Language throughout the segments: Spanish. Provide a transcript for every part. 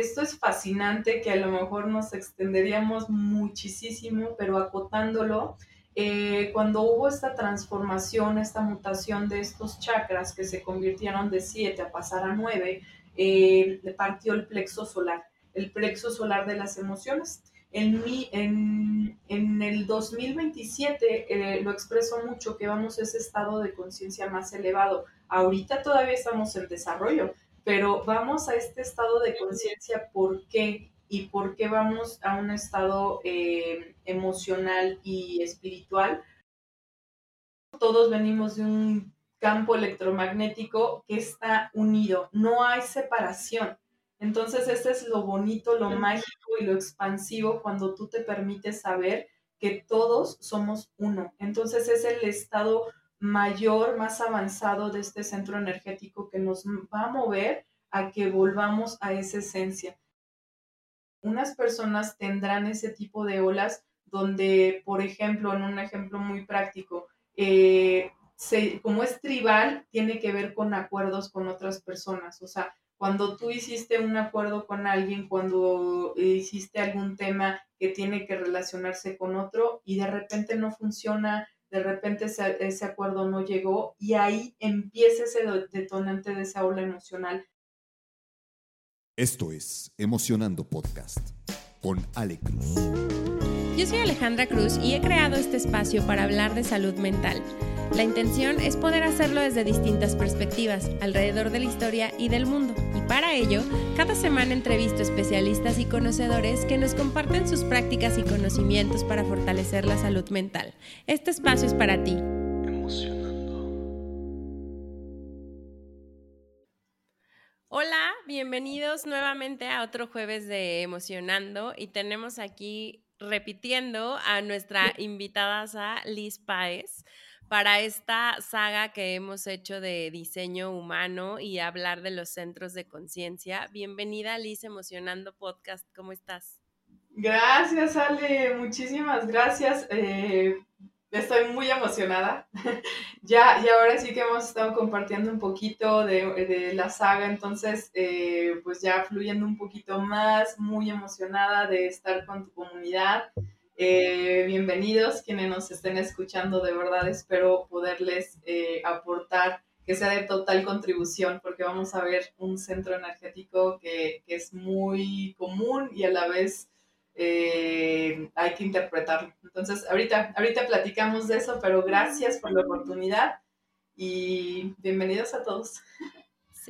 Esto es fascinante que a lo mejor nos extenderíamos muchísimo, pero acotándolo, eh, cuando hubo esta transformación, esta mutación de estos chakras que se convirtieron de siete a pasar a nueve, eh, partió el plexo solar, el plexo solar de las emociones. En, mi, en, en el 2027 eh, lo expreso mucho que vamos a ese estado de conciencia más elevado. Ahorita todavía estamos en desarrollo, pero vamos a este estado de conciencia, ¿por qué? ¿Y por qué vamos a un estado eh, emocional y espiritual? Todos venimos de un campo electromagnético que está unido, no hay separación. Entonces, este es lo bonito, lo mágico y lo expansivo cuando tú te permites saber que todos somos uno. Entonces, es el estado mayor, más avanzado de este centro energético que nos va a mover a que volvamos a esa esencia. Unas personas tendrán ese tipo de olas donde, por ejemplo, en un ejemplo muy práctico, eh, como es tribal, tiene que ver con acuerdos con otras personas. O sea, cuando tú hiciste un acuerdo con alguien, cuando hiciste algún tema que tiene que relacionarse con otro y de repente no funciona, de repente ese, acuerdo no llegó y ahí empieza ese detonante de esa ola emocional. Esto es Emocionando Podcast con Ale Cruz. Yo soy Alejandra Cruz y he creado este espacio para hablar de salud mental la intención es poder hacerlo desde distintas perspectivas, alrededor de la historia y del mundo. Y para ello, cada semana entrevisto especialistas y conocedores que nos comparten sus prácticas y conocimientos para fortalecer la salud mental. Este espacio es para ti. Hola, bienvenidos nuevamente a otro jueves de Emocionando y tenemos aquí repitiendo a nuestra invitada Liz Páez para esta saga que hemos hecho de diseño humano y hablar de los centros de conciencia. Bienvenida, Liz, Emocionando Podcast. ¿Cómo estás? Gracias, Ale. Muchísimas gracias. Eh, estoy muy emocionada. ya, y ahora sí que hemos estado compartiendo un poquito de, la saga, entonces, eh, pues ya fluyendo un poquito más, muy emocionada de estar con tu comunidad. Eh, bienvenidos quienes nos estén escuchando, de verdad espero poderles eh, aportar que sea de total contribución, porque vamos a ver un centro energético que, es muy común y a la vez eh, hay que interpretarlo. Entonces, ahorita, ahorita platicamos de eso, pero gracias por la oportunidad y bienvenidos a todos.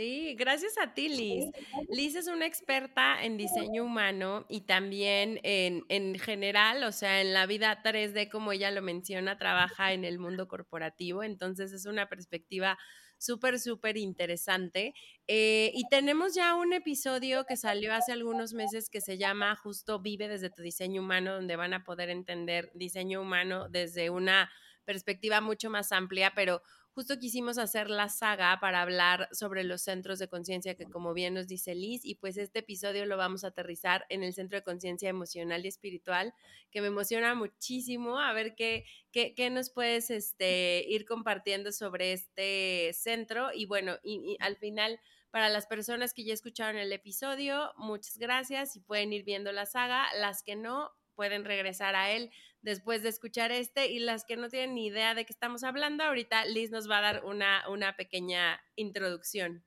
Sí, gracias a ti, Liz. Liz es una experta en diseño humano y también en, en, general, o sea, en la vida 3D, como ella lo menciona, trabaja en el mundo corporativo, entonces es una perspectiva súper, súper interesante. Eh, y tenemos ya un episodio que salió hace algunos meses que se llama justo Vive desde tu diseño humano, donde van a poder entender diseño humano desde una perspectiva mucho más amplia, pero justo quisimos hacer la saga para hablar sobre los centros de conciencia que como bien nos dice Liz y pues este episodio lo vamos a aterrizar en el centro de conciencia emocional y espiritual que me emociona muchísimo. A ver qué, qué, nos puedes este, ir compartiendo sobre este centro. Y bueno, y, al final para las personas que ya escucharon el episodio, muchas gracias y pueden ir viendo la saga. Las que no, pueden regresar a él después de escuchar este y las que no tienen ni idea de qué estamos hablando, ahorita Liz nos va a dar una, una pequeña introducción.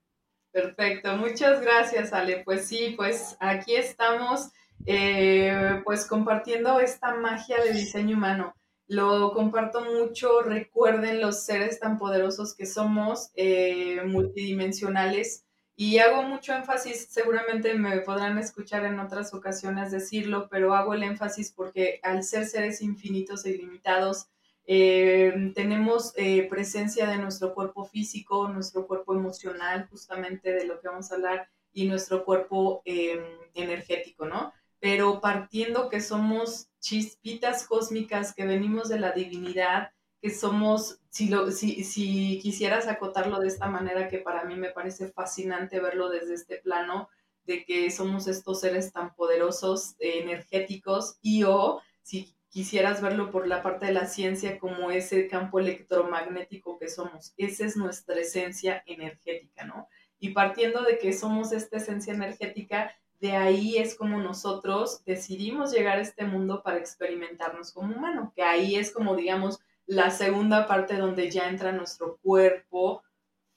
Perfecto, muchas gracias Ale. Pues sí, pues aquí estamos eh, pues compartiendo esta magia de diseño humano. Lo comparto mucho, recuerden los seres tan poderosos que somos, eh, multidimensionales, y hago mucho énfasis, seguramente me podrán escuchar en otras ocasiones decirlo, pero hago el énfasis porque al ser seres infinitos e ilimitados, eh, tenemos eh, presencia de nuestro cuerpo físico, nuestro cuerpo emocional, justamente de lo que vamos a hablar, y nuestro cuerpo em, energético, ¿no? Pero partiendo que somos chispitas cósmicas, que venimos de la divinidad, que somos, si, lo, si, si quisieras acotarlo de esta manera, que para mí me parece fascinante verlo desde este plano, de que somos estos seres tan poderosos, energéticos, y o si quisieras verlo por la parte de la ciencia como ese campo electromagnético que somos. Esa es nuestra esencia energética, ¿no? Y partiendo de que somos esta esencia energética, de ahí es como nosotros decidimos llegar a este mundo para experimentarnos como humano, que ahí es como, digamos, la segunda parte donde ya entra nuestro cuerpo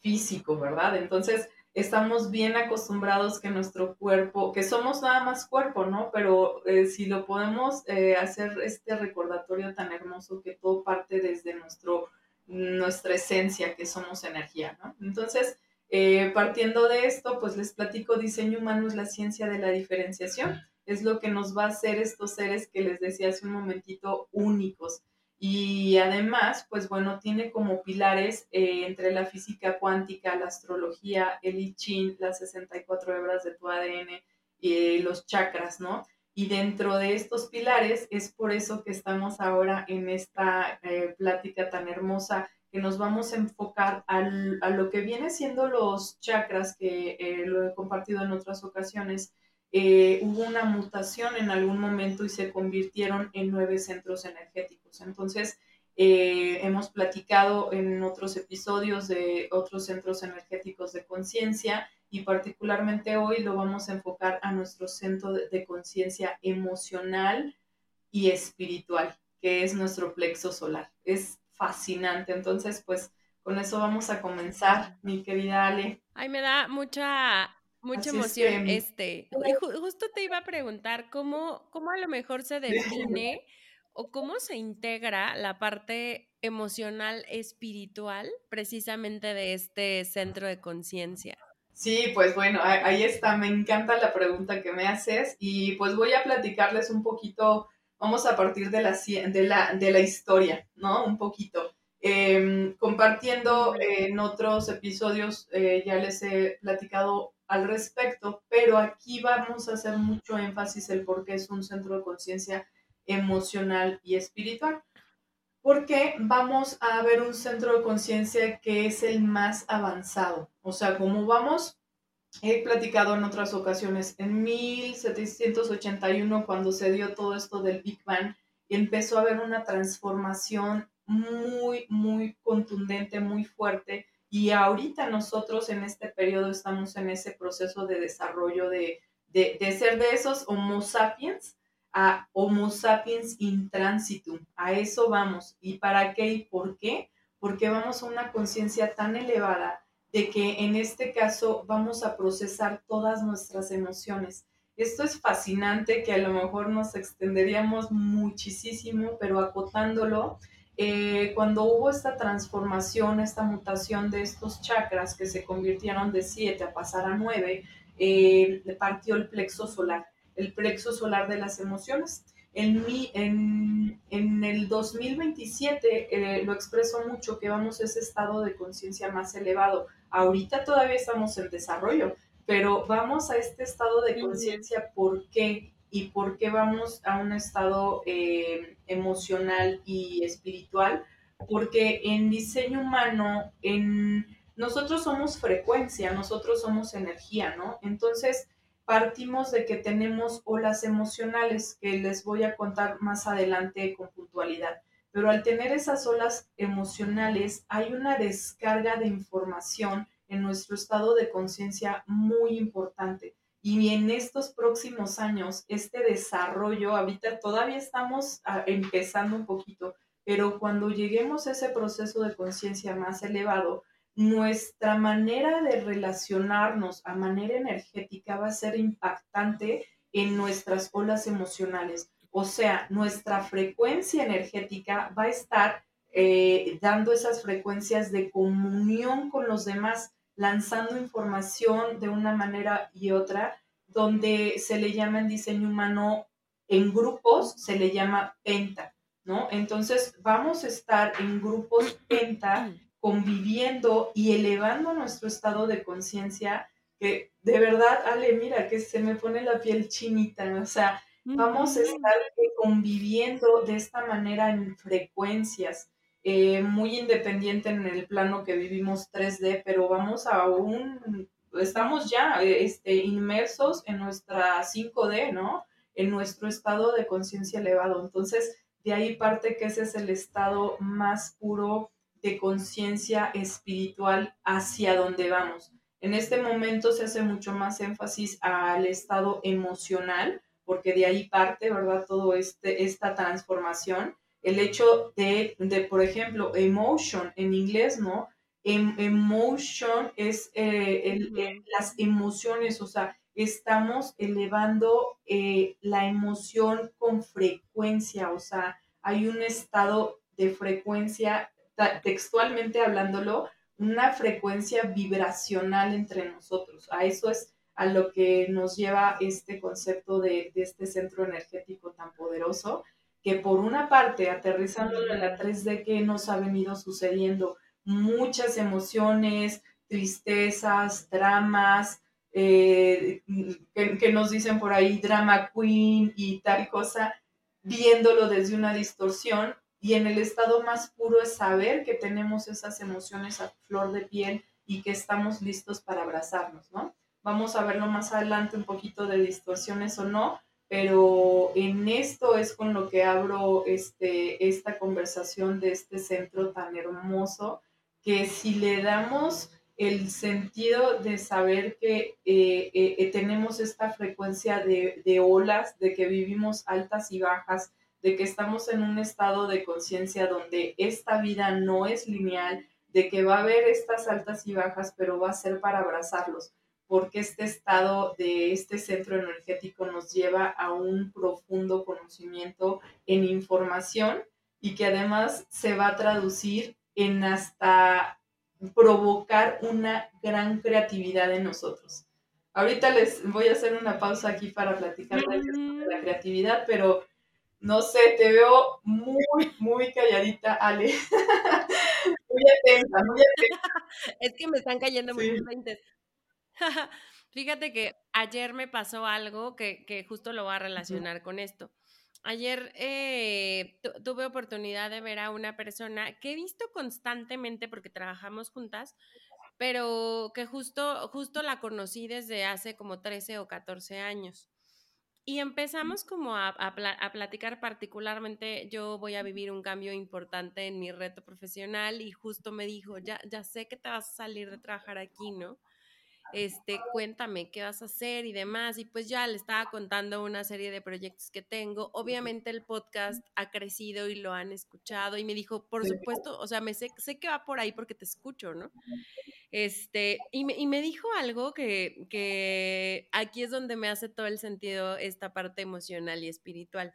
físico, ¿verdad? Entonces, estamos bien acostumbrados que nuestro cuerpo, que somos nada más cuerpo, ¿no? Pero eh, si lo podemos eh, hacer este recordatorio tan hermoso que todo parte desde nuestro, nuestra esencia, que somos energía, ¿no? Entonces, eh, partiendo de esto, pues les platico, diseño humano es la ciencia de la diferenciación. Es lo que nos va a hacer estos seres que les decía hace un momentito únicos. Y además, pues bueno, tiene como pilares eh, entre la física cuántica, la astrología, el I Ching, las 64 hebras de tu ADN y eh, los chakras, ¿no? Y dentro de estos pilares es por eso que estamos ahora en esta plática tan hermosa nos vamos a enfocar a lo que viene siendo los chakras, que eh, lo he compartido en otras ocasiones. Eh, hubo una mutación en algún momento y se convirtieron en nueve centros energéticos. Entonces, eh, hemos platicado en otros episodios de otros centros energéticos de conciencia y particularmente hoy lo vamos a enfocar a nuestro centro de conciencia emocional y espiritual, que es nuestro plexo solar. Es fascinante. Entonces, pues con eso vamos a comenzar, mi querida Ale. Ay, me da mucha, mucha emoción este. justo te iba a preguntar cómo, cómo a lo mejor se define o cómo se integra la parte emocional espiritual precisamente de este centro de conciencia. Sí, pues bueno, ahí está, me encanta la pregunta que me haces y pues voy a platicarles un poquito vamos a partir de la, de la, de la historia, ¿no? Un poquito. Em, compartiendo en otros episodios, eh, ya les he platicado al respecto, pero aquí vamos a hacer mucho énfasis el por qué es un centro de conciencia emocional y espiritual. Porque vamos a ver un centro de conciencia que es el más avanzado. O sea, como vamos he platicado en otras ocasiones, en 1781, cuando se dio todo esto del Big Bang, empezó a haber una transformación muy, muy contundente, muy fuerte. Y ahorita nosotros en este periodo estamos en ese proceso de desarrollo de, de, de ser de esos Homo sapiens a Homo sapiens in transitum. A eso vamos. ¿Y para qué y por qué? Porque vamos a una conciencia tan elevada de que en este caso vamos a procesar todas nuestras emociones. Esto es fascinante, que a lo mejor nos extenderíamos muchísimo, pero acotándolo, eh, cuando hubo esta transformación, esta mutación de estos chakras que se convirtieron de siete a pasar a nueve, eh, partió el plexo solar, el plexo solar de las emociones. En, mi, en, en el 2027 eh, lo expreso mucho que vamos a ese estado de conciencia más elevado. Ahorita todavía estamos en desarrollo, pero vamos a este estado de conciencia, ¿por qué? ¿Y por qué vamos a un estado eh, emocional y espiritual? Porque en diseño humano, en nosotros somos frecuencia, nosotros somos energía, ¿no? Entonces, partimos de que tenemos olas emocionales que les voy a contar más adelante con puntualidad. Pero al tener esas olas emocionales hay una descarga de información en nuestro estado de conciencia muy importante. Y en estos próximos años, este desarrollo, ahorita todavía estamos ah, empezando un poquito, pero cuando lleguemos a ese proceso de conciencia más elevado, nuestra manera de relacionarnos a manera energética va a ser impactante en nuestras olas emocionales. O sea, nuestra frecuencia energética va a estar eh, dando esas frecuencias de comunión con los demás, lanzando información de una manera y otra, donde se le llama en diseño humano en grupos, se le llama penta, ¿no? Entonces vamos a estar en grupos penta conviviendo y elevando nuestro estado de conciencia, que de verdad, Ale, mira, que se me pone la piel chinita, o sea, vamos a estar conviviendo de esta manera en frecuencias, eh, muy independiente en el plano que vivimos 3D, pero vamos a un, estamos ya este, inmersos en nuestra 5D, ¿no? En nuestro estado de conciencia elevado. Entonces, de ahí parte que ese es el estado más puro de conciencia espiritual hacia donde vamos. En este momento se hace mucho más énfasis al estado emocional, porque de ahí parte, ¿verdad? Todo este, esta transformación. El hecho de, de por ejemplo, emotion en inglés, ¿no? Em, emotion es eh, las emociones, o sea, estamos elevando eh, la emoción con frecuencia, o sea, hay un estado de frecuencia, textualmente hablándolo, una frecuencia vibracional entre nosotros. A eso es a lo que nos lleva este concepto de, este centro energético tan poderoso, que por una parte, aterrizando en la 3D, que nos ha venido sucediendo muchas emociones, tristezas, dramas, eh, que, nos dicen por ahí drama queen y tal cosa, viéndolo desde una distorsión y en el estado más puro es saber que tenemos esas emociones a flor de piel y que estamos listos para abrazarnos, ¿no? Vamos a verlo más adelante un poquito de distorsiones o no, pero en esto es con lo que abro este, esta conversación de este centro tan hermoso, que si le damos el sentido de saber que eh, eh, eh, tenemos esta frecuencia de, de, olas, de que vivimos altas y bajas, de que estamos en un estado de conciencia donde esta vida no es lineal, de que va a haber estas altas y bajas, pero va a ser para abrazarlos porque este estado de este centro energético nos lleva a un profundo conocimiento en información y que además se va a traducir en hasta provocar una gran creatividad en nosotros. Ahorita les voy a hacer una pausa aquí para platicar de la creatividad, pero no sé, te veo muy, muy calladita, Ale. muy atenta, muy atenta. Es que me están cayendo muy muchos Fíjate que ayer me pasó algo que, justo lo voy a relacionar con esto. Ayer eh, tuve oportunidad de ver a una persona que he visto constantemente porque trabajamos juntas, pero que justo, justo la conocí desde hace como 13 o 14 años. Y empezamos como a, a, platicar particularmente, yo voy a vivir un cambio importante en mi reto profesional y justo me dijo, ya, ya sé que te vas a salir de trabajar aquí, ¿no? Este, cuéntame qué vas a hacer y demás. Y pues ya le estaba contando una serie de proyectos que tengo. Obviamente el podcast ha crecido y lo han escuchado y me dijo, por supuesto, o sea, me sé, sé que va por ahí porque te escucho, ¿no? Este, y me, y me dijo algo que, que aquí es donde me hace todo el sentido esta parte emocional y espiritual.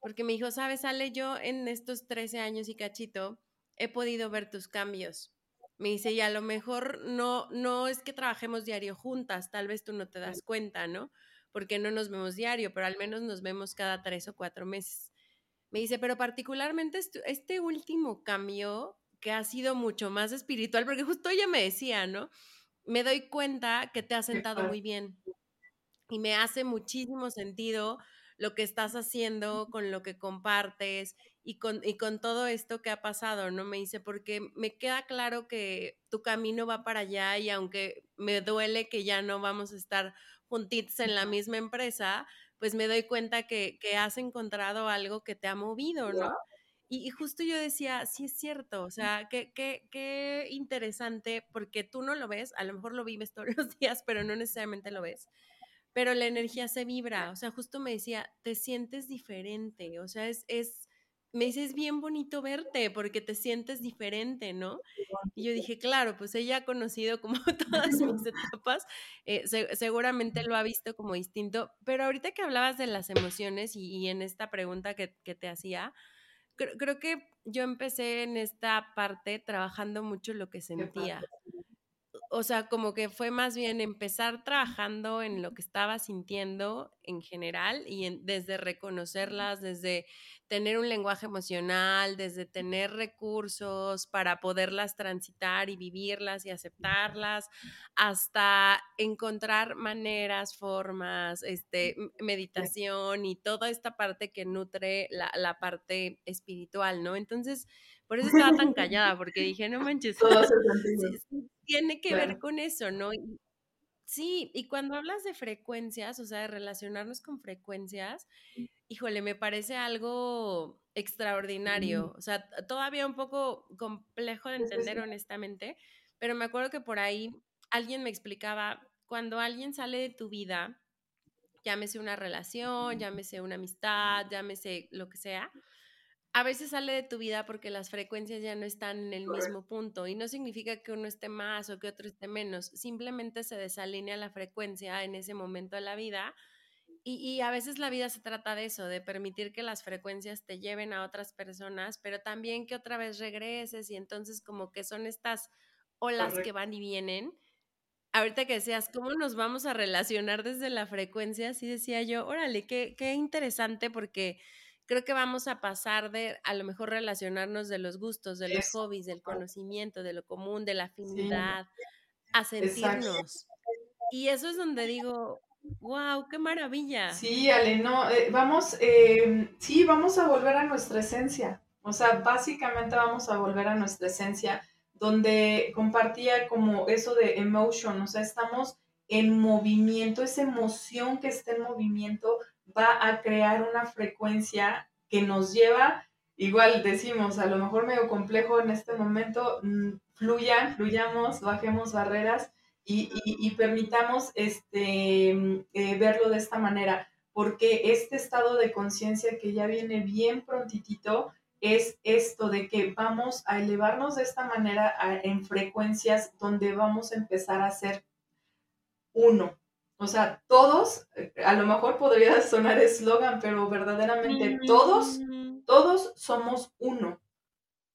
Porque me dijo, sabes, Ale, yo en estos 13 años y cachito he podido ver tus cambios me dice, y a lo mejor no, no es que trabajemos diario juntas, tal vez tú no te das cuenta, ¿no? Porque no nos vemos diario, pero al menos nos vemos cada tres o cuatro meses. Me dice, pero particularmente este último cambio que ha sido mucho más espiritual, porque justo ella me decía, ¿no? Me doy cuenta que te ha sentado muy bien y me hace muchísimo sentido lo que estás haciendo, con lo que compartes y con, y con todo esto que ha pasado, ¿no? Me dice, porque me queda claro que tu camino va para allá y aunque me duele que ya no vamos a estar juntitos en la misma empresa, pues me doy cuenta que, que has encontrado algo que te ha movido, ¿no? Y, justo yo decía, sí es cierto, o sea, qué, qué, qué interesante, porque tú no lo ves, a lo mejor lo vives todos los días, pero no necesariamente lo ves pero la energía se vibra, o sea, justo me decía, te sientes diferente, o sea, es, es, me dice, es bien bonito verte porque te sientes diferente, ¿no? Y yo dije, claro, pues ella ha conocido como todas mis etapas, eh, seguramente lo ha visto como distinto, pero ahorita que hablabas de las emociones y, en esta pregunta que, te hacía, creo que yo empecé en esta parte trabajando mucho lo que sentía. o sea, como que fue más bien empezar trabajando en lo que estaba sintiendo en general y desde reconocerlas, desde tener un lenguaje emocional, desde tener recursos para poderlas transitar y vivirlas y aceptarlas, hasta encontrar maneras, formas, este, meditación y toda esta parte que nutre la, la parte espiritual, ¿no? Entonces, por eso estaba tan callada, porque dije, no manches, tiene que ver con eso, ¿no? sí, y cuando hablas de frecuencias, o sea, de relacionarnos con frecuencias, híjole, me parece algo extraordinario, o sea, todavía un poco complejo de entender honestamente, pero me acuerdo que por ahí alguien me explicaba, cuando alguien sale de tu vida, llámese una relación, llámese una amistad, llámese lo que sea, a veces sale de tu vida porque las frecuencias ya no están en el mismo punto y no significa que uno esté más o que otro esté menos, simplemente se desalinea la frecuencia en ese momento de la vida y, a veces la vida se trata de eso, de permitir que las frecuencias te lleven a otras personas, pero también que otra vez regreses y entonces como que son estas olas que van y vienen. Ahorita que decías, ¿cómo nos vamos a relacionar desde la frecuencia? Así decía yo, órale, qué, qué interesante porque creo que vamos a pasar de a lo mejor relacionarnos de los gustos, de los hobbies, del conocimiento, de lo común, de la afinidad, a sentirnos. Y eso es donde digo, ¡Wow! ¡Qué maravilla! Sí, Ale, no, eh, vamos, eh, sí, vamos a volver a nuestra esencia. O sea, básicamente vamos a volver a nuestra esencia, donde compartía como eso de emotion, o sea, estamos en movimiento, esa emoción que está en movimiento va a crear una frecuencia que nos lleva, igual decimos, a lo mejor medio complejo en este momento, mm, fluyan, fluyamos, bajemos barreras y, permitamos este, eh, verlo de esta manera, porque este estado de conciencia que ya viene bien prontitito es esto de que vamos a elevarnos de esta manera en frecuencias donde vamos a empezar a ser uno. O sea, todos, a lo mejor podría sonar eslogan, pero verdaderamente todos, todos somos uno.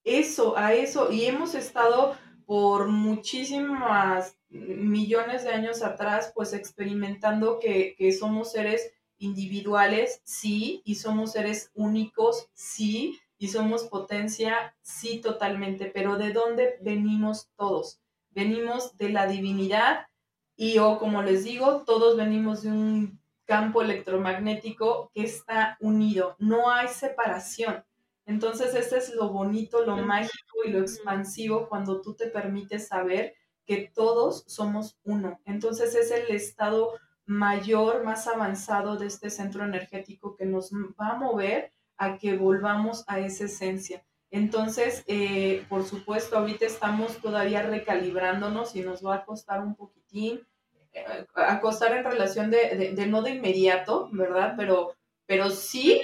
Eso, a eso, y hemos estado por muchísimas millones de años atrás, pues experimentando que, somos seres individuales, sí, y somos seres únicos, sí, y somos potencia, sí, totalmente, pero ¿de dónde venimos todos? Venimos de la divinidad y o como les digo, todos venimos de un campo electromagnético que está unido, no hay separación. Entonces, este es lo bonito, lo mágico y lo expansivo cuando tú te permites saber que todos somos uno. Entonces es el estado mayor, más avanzado de este centro energético que nos va a mover a que volvamos a esa esencia. Entonces, eh, por supuesto, ahorita estamos todavía recalibrándonos y nos va a costar un poquitín, eh, a costar en relación de, no de inmediato, ¿verdad? Pero, pero sí,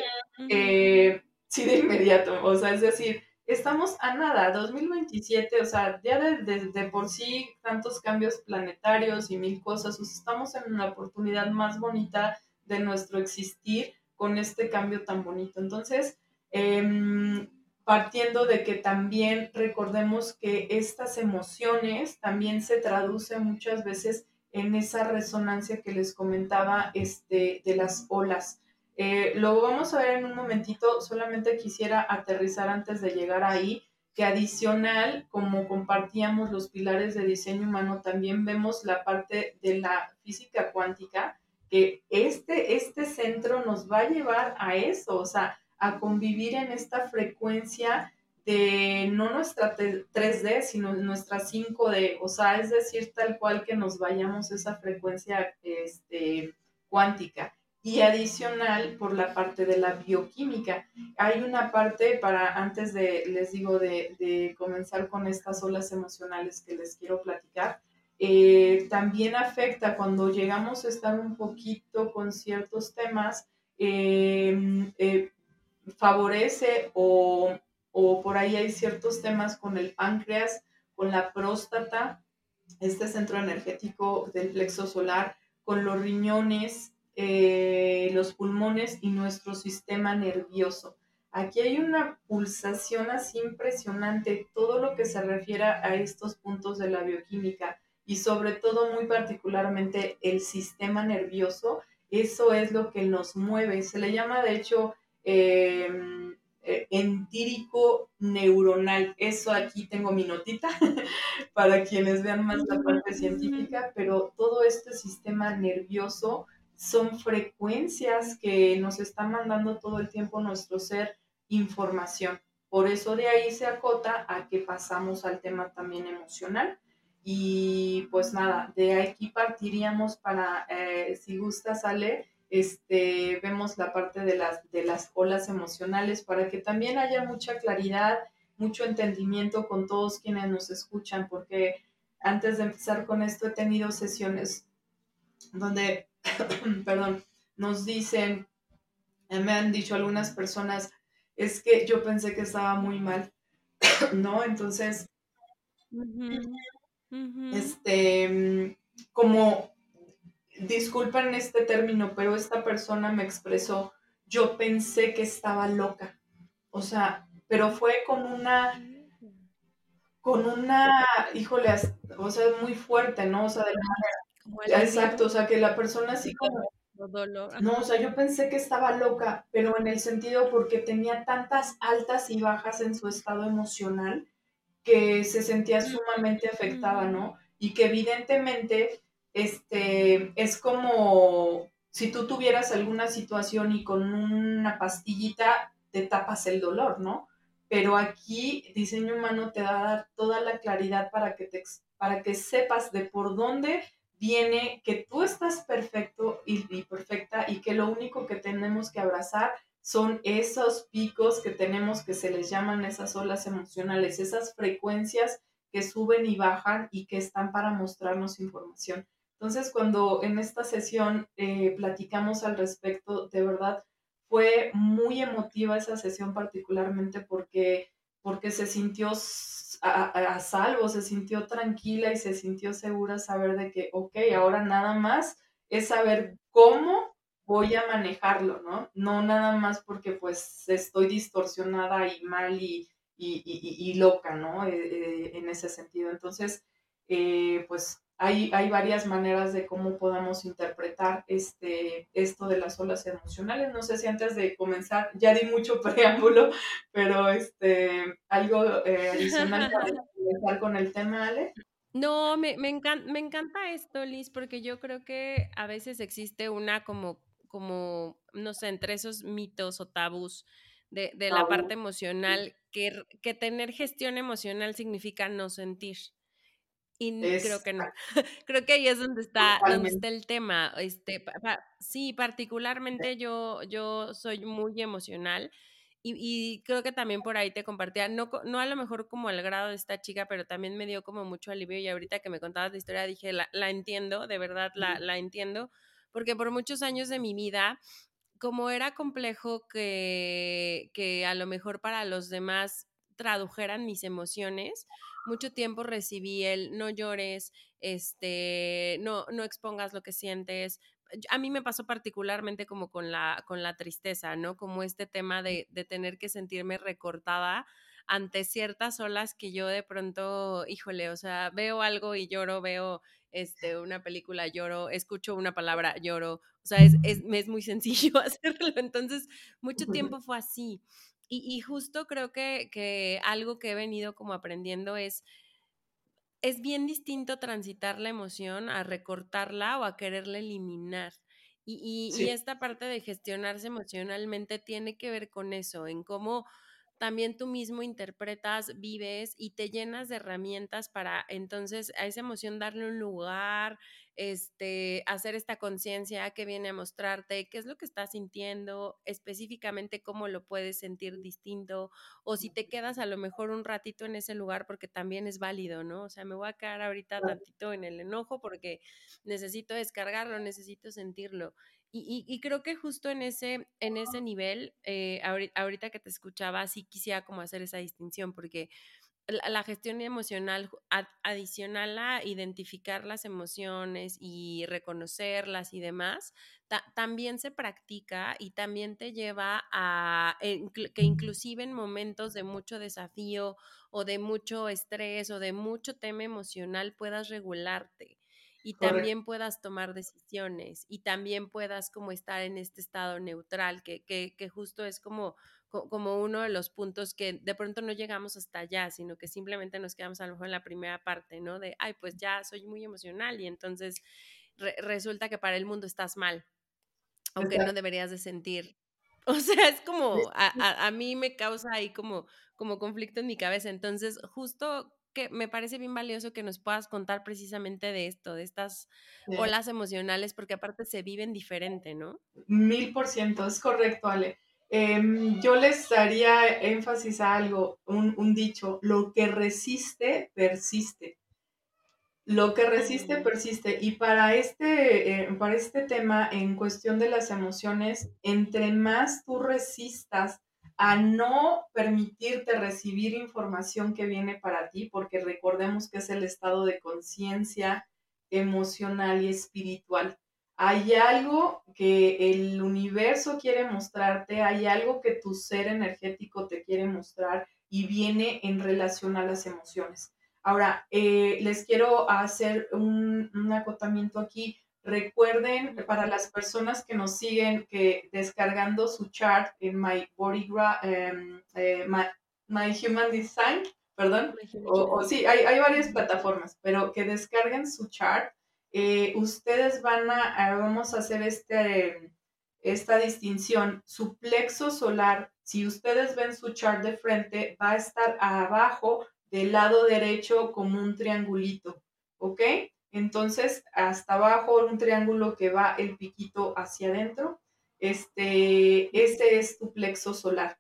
eh, sí de inmediato. O sea, es decir, estamos a nada, 2027, o sea, ya de, por sí tantos cambios planetarios y mil cosas, estamos en una oportunidad más bonita de nuestro existir con este cambio tan bonito. Entonces, em, partiendo de que también recordemos que estas emociones también se traducen muchas veces en esa resonancia que les comentaba este, de las olas. Eh, lo vamos a ver en un momentito, solamente quisiera aterrizar antes de llegar ahí, que adicional, como compartíamos los pilares de diseño humano, también vemos la parte de la física cuántica, que este, este centro nos va a llevar a eso, o sea, a convivir en esta frecuencia de no nuestra 3D, sino nuestra 5D, o sea, es decir, tal cual que nos vayamos a esa frecuencia este, cuántica y adicional por la parte de la bioquímica. Hay una parte para, antes de, les digo, de, comenzar con estas olas emocionales que les quiero platicar, eh, también afecta cuando llegamos a estar un poquito con ciertos temas, em, eh, favorece o, o por ahí hay ciertos temas con el páncreas, con la próstata, este centro energético del plexo solar, con los riñones, eh, los pulmones y nuestro sistema nervioso. Aquí hay una pulsación así impresionante, todo lo que se refiere a estos puntos de la bioquímica y sobre todo muy particularmente el sistema nervioso, eso es lo que nos mueve. Se le llama de hecho em, eh, entírico neuronal. Eso aquí tengo mi notita para quienes vean más la parte científica, pero todo este sistema nervioso son frecuencias que nos están mandando todo el tiempo nuestro ser información. Por eso de ahí se acota a que pasamos al tema también emocional. Y pues nada, de aquí partiríamos para, eh, si gusta, sale, este, vemos la parte de las, de las olas emocionales para que también haya mucha claridad, mucho entendimiento con todos quienes nos escuchan, porque antes de empezar con esto, he tenido sesiones donde, perdón, nos dicen, me han dicho algunas personas, es que yo pensé que estaba muy mal, ¿no? Entonces, este, como, disculpen este término, pero esta persona me expresó, yo pensé que estaba loca. O sea, pero fue con una, con una, híjole, o sea, muy fuerte, ¿no? O sea, de la exacto, o sea, que la persona así como, no, o sea, yo pensé que estaba loca, pero en el sentido porque tenía tantas altas y bajas en su estado emocional que se sentía sumamente afectada, ¿no? Y que evidentemente, este, es como si tú tuvieras alguna situación y con una pastillita te tapas el dolor, ¿no? Pero aquí diseño humano te va a dar toda la claridad para que, te, para que sepas de por dónde viene que tú estás perfecto y, perfecta y que lo único que tenemos que abrazar son esos picos que tenemos que se les llaman esas olas emocionales, esas frecuencias que suben y bajan y que están para mostrarnos información. Entonces, cuando en esta sesión eh, platicamos al respecto, de verdad fue muy emotiva esa sesión particularmente porque, porque se sintió a, salvo, se sintió tranquila y se sintió segura saber de que, ok, ahora nada más es saber cómo voy a manejarlo, ¿no? No nada más porque pues estoy distorsionada y mal y, y, loca, ¿no? Eh, eh, en ese sentido. Entonces, eh, pues hay, hay, varias maneras de cómo podamos interpretar este, esto de las olas emocionales. No sé si antes de comenzar, ya di mucho preámbulo, pero este, algo eh, adicional para comenzar con el tema, Ale. No, me, me, encanta, me encanta esto, Liz, porque yo creo que a veces existe una como, como no sé, entre esos mitos o tabús de, de la parte emocional, que, que tener gestión emocional significa no sentir. Y creo que no. creo que ahí es donde está, donde está el tema. Este, sí, particularmente yo, yo soy muy emocional. Y, creo que también por ahí te compartía, no, no a lo mejor como al grado de esta chica, pero también me dio como mucho alivio y ahorita que me contabas la historia dije, la, la entiendo, de verdad la, la entiendo, porque por muchos años de mi vida, como era complejo que, que a lo mejor para los demás tradujeran mis emociones, mucho tiempo recibí el no llores, este, no, no expongas lo que sientes. A mí me pasó particularmente como con la, con la tristeza, ¿no? Como este tema de, de tener que sentirme recortada ante ciertas olas que yo de pronto, híjole, o sea, veo algo y lloro, veo este, una película, lloro, escucho una palabra, lloro, o sea, es, es, es muy sencillo hacerlo, entonces mucho tiempo fue así. Y, justo creo que, que, algo que he venido como aprendiendo es, es bien distinto transitar la emoción a recortarla o a quererla eliminar. Y, y, y esta parte de gestionarse emocionalmente tiene que ver con eso, en cómo también tú mismo interpretas, vives y te llenas de herramientas para entonces a esa emoción darle un lugar, este, hacer esta conciencia que viene a mostrarte qué es lo que estás sintiendo, específicamente cómo lo puedes sentir distinto, o si te quedas a lo mejor un ratito en ese lugar porque también es válido, ¿no? O sea, me voy a quedar ahorita tantito en el enojo porque necesito descargarlo, necesito sentirlo. Y, creo que justo en ese, en ese nivel, eh, ahorita, que te escuchaba, sí quisiera como hacer esa distinción, porque la, gestión emocional adicional a identificar las emociones y reconocerlas y demás, también se practica y también te lleva a que inclusive en momentos de mucho desafío o de mucho estrés o de mucho tema emocional puedas regularte y también puedas tomar decisiones y también puedas como estar en este estado neutral, que, que, que justo es como, como uno de los puntos que de pronto no llegamos hasta allá, sino que simplemente nos quedamos a lo mejor en la primera parte, ¿no? De, ay, pues ya soy muy emocional y entonces resulta que para el mundo estás mal, aunque no deberías de sentir. O sea, es como, a, a, mí me causa ahí como, como conflicto en mi cabeza. Entonces, justo que me parece bien valioso que nos puedas contar precisamente de esto, de estas olas emocionales, porque aparte se viven diferente, ¿no? Mil por ciento, es correcto, Ale. Em, yo les daría énfasis a algo, un, un, dicho, lo que resiste, persiste. Lo que resiste, persiste. Y para este, eh, para este tema, en cuestión de las emociones, entre más tú resistas a no permitirte recibir información que viene para ti, porque recordemos que es el estado de conciencia emocional y espiritual. Hay algo que el universo quiere mostrarte, hay algo que tu ser energético te quiere mostrar y viene en relación a las emociones. Ahora, eh, les quiero hacer un, acotamiento aquí. Recuerden, para las personas que nos siguen, que descargando su chart en My Body, eh, my, Human Design, perdón, o, sí, hay, hay, varias plataformas, pero que descarguen su chart, eh, ustedes van a, vamos a hacer este, esta distinción. Su plexo solar, si ustedes ven su chart de frente, va a estar abajo del lado derecho como un triangulito, ¿ok? Entonces, hasta abajo un triángulo que va el piquito hacia adentro. Este, este es tu plexo solar.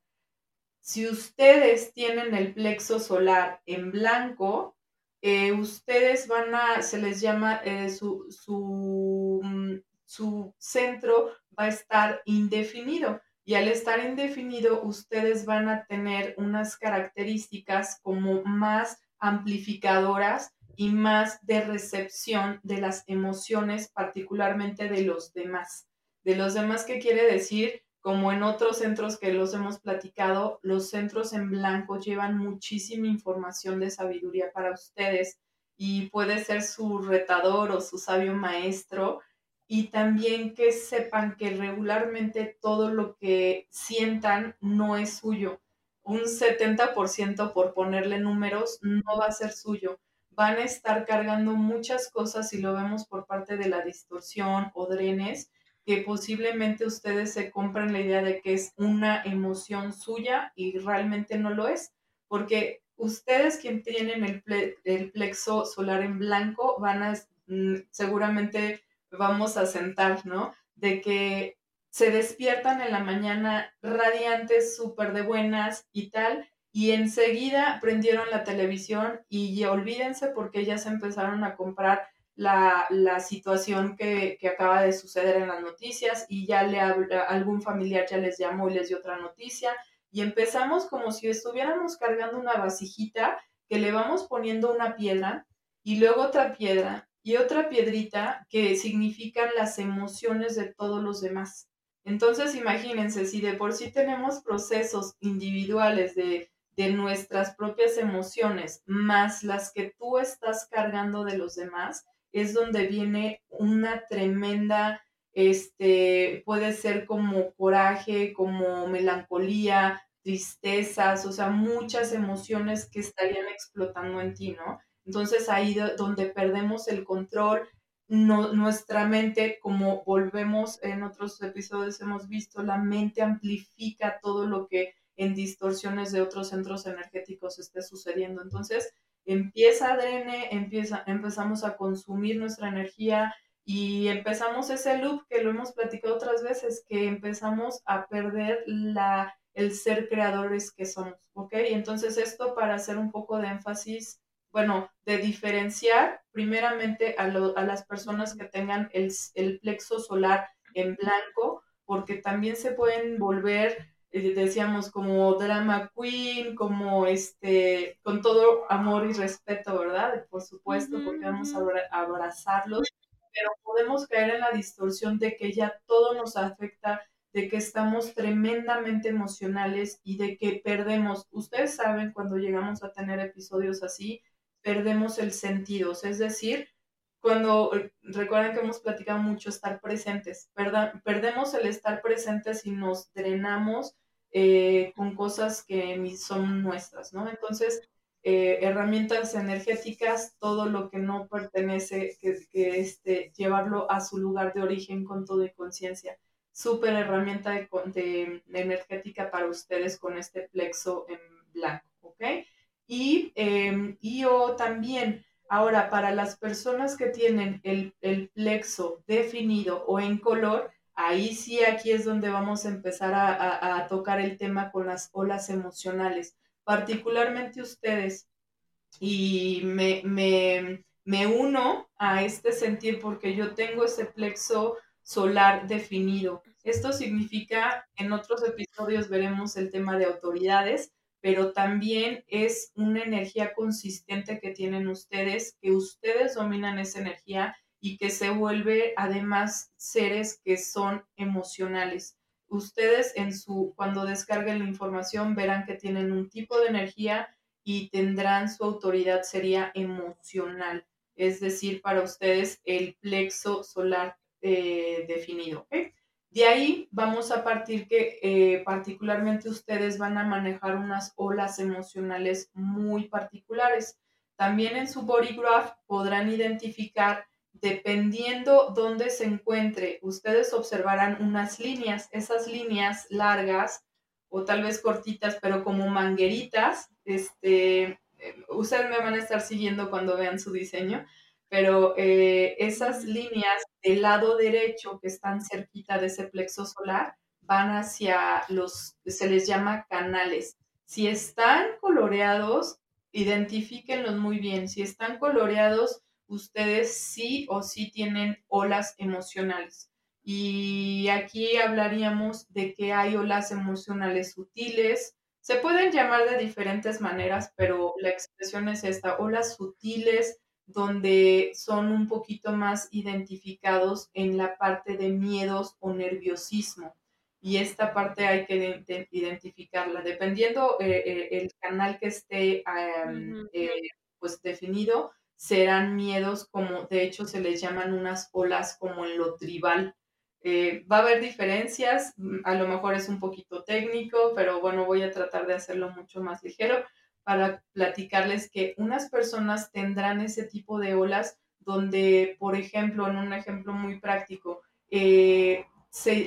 Si ustedes tienen el plexo solar en blanco, eh, ustedes van a, se les llama, eh, su, su, mm, su centro va a estar indefinido. Y al estar indefinido, ustedes van a tener unas características como más amplificadoras y más de recepción de las emociones, particularmente de los demás. De los demás, ¿qué quiere decir? Como en otros centros que los hemos platicado, los centros en blanco llevan muchísima información de sabiduría para ustedes y puede ser su retador o su sabio maestro y también que sepan que regularmente todo lo que sientan no es suyo. Un 70% por ponerle números no va a ser suyo. Van a estar cargando muchas cosas y lo vemos por parte de la distorsión o drenes, que posiblemente ustedes se compren la idea de que es una emoción suya y realmente no lo es, porque ustedes quien tienen el, el plexo solar en blanco van a mm, seguramente vamos a sentar, ¿no? De que se despiertan en la mañana radiantes, súper de buenas y tal, y enseguida prendieron la televisión y olvídense porque ya se empezaron a comprar la, situación que, que, acaba de suceder en las noticias y ya le algún familiar ya les llamó y les dio otra noticia y empezamos como si estuviéramos cargando una vasijita que le vamos poniendo una piedra y luego otra piedra y otra piedrita que significan las emociones de todos los demás. Entonces, imagínense, si de por sí tenemos procesos individuales de, de nuestras propias emociones, más las que tú estás cargando de los demás, es donde viene una tremenda, este, puede ser como coraje, como melancolía, tristezas, o sea, muchas emociones que estarían explotando en ti, ¿no? Entonces ahí donde perdemos el control, nuestra mente, como volvemos en otros episodios hemos visto, la mente amplifica todo lo que en distorsiones de otros centros energéticos esté sucediendo. Entonces empieza ADN, empieza, empezamos a consumir nuestra energía y empezamos ese loop que lo hemos platicado otras veces, que empezamos a perder la, el ser creadores que somos, ¿ok? Entonces esto para hacer un poco de énfasis bueno, de diferenciar primeramente a, las personas que tengan el, plexo solar en blanco, porque también se pueden volver, decíamos, como drama queen, como este, con todo amor y respeto, ¿verdad? Por supuesto, porque vamos a abrazarlos, pero podemos caer en la distorsión de que ya todo nos afecta de que estamos tremendamente emocionales y de que perdemos. Ustedes saben cuando llegamos a tener episodios así, perdemos el sentido, es decir, cuando recuerden que hemos platicado mucho estar presentes, perdemos el estar presentes y nos drenamos eh, con cosas que ni son nuestras, ¿no? Entonces, eh, herramientas energéticas, todo lo que no pertenece, que, este, llevarlo a su lugar de origen con todo y conciencia. Súper herramienta de, energética para ustedes con este plexo en blanco, ¿ok? Y, eh, o también, ahora, para las personas que tienen el, plexo definido o en color, ahí sí, aquí es donde vamos a empezar a, tocar el tema con las olas emocionales, particularmente ustedes. Y me, me uno a este sentir porque yo tengo ese plexo solar definido. Esto significa, en otros episodios veremos el tema de autoridades, pero también es una energía consistente que tienen ustedes, que ustedes dominan esa energía y que se vuelve además seres que son emocionales. Ustedes en su cuando descarguen la información verán que tienen un tipo de energía y tendrán su autoridad sería emocional, es decir, para ustedes el plexo solar eh, definido. De ahí vamos a partir que eh, particularmente ustedes van a manejar unas olas emocionales muy particulares. También en su body graph podrán identificar, dependiendo dónde se encuentre, ustedes observarán unas líneas, esas líneas largas o tal vez cortitas, pero como mangueritas, este, eh, ustedes me van a estar siguiendo cuando vean su diseño pero eh, esas líneas del lado derecho que están cerquita de ese plexo solar van hacia los, se les llama canales. Si están coloreados, identifíquenlos muy bien. Si están coloreados, ustedes sí o sí tienen olas emocionales. Y aquí hablaríamos de que hay olas emocionales sutiles. Se pueden llamar de diferentes maneras, pero la expresión es esta, olas sutiles, donde son un poquito más identificados en la parte de miedos o nerviosismo. Y esta parte hay que identificarla. Dependiendo eh, eh, el canal que esté eh, pues definido, serán miedos como, de hecho, se les llaman unas olas como en lo tribal. va a haber diferencias, mm, a lo mejor es un poquito técnico, pero bueno, voy a tratar de hacerlo mucho más ligero para platicarles que unas personas tendrán ese tipo de olas donde, por ejemplo, en un ejemplo muy práctico, eh,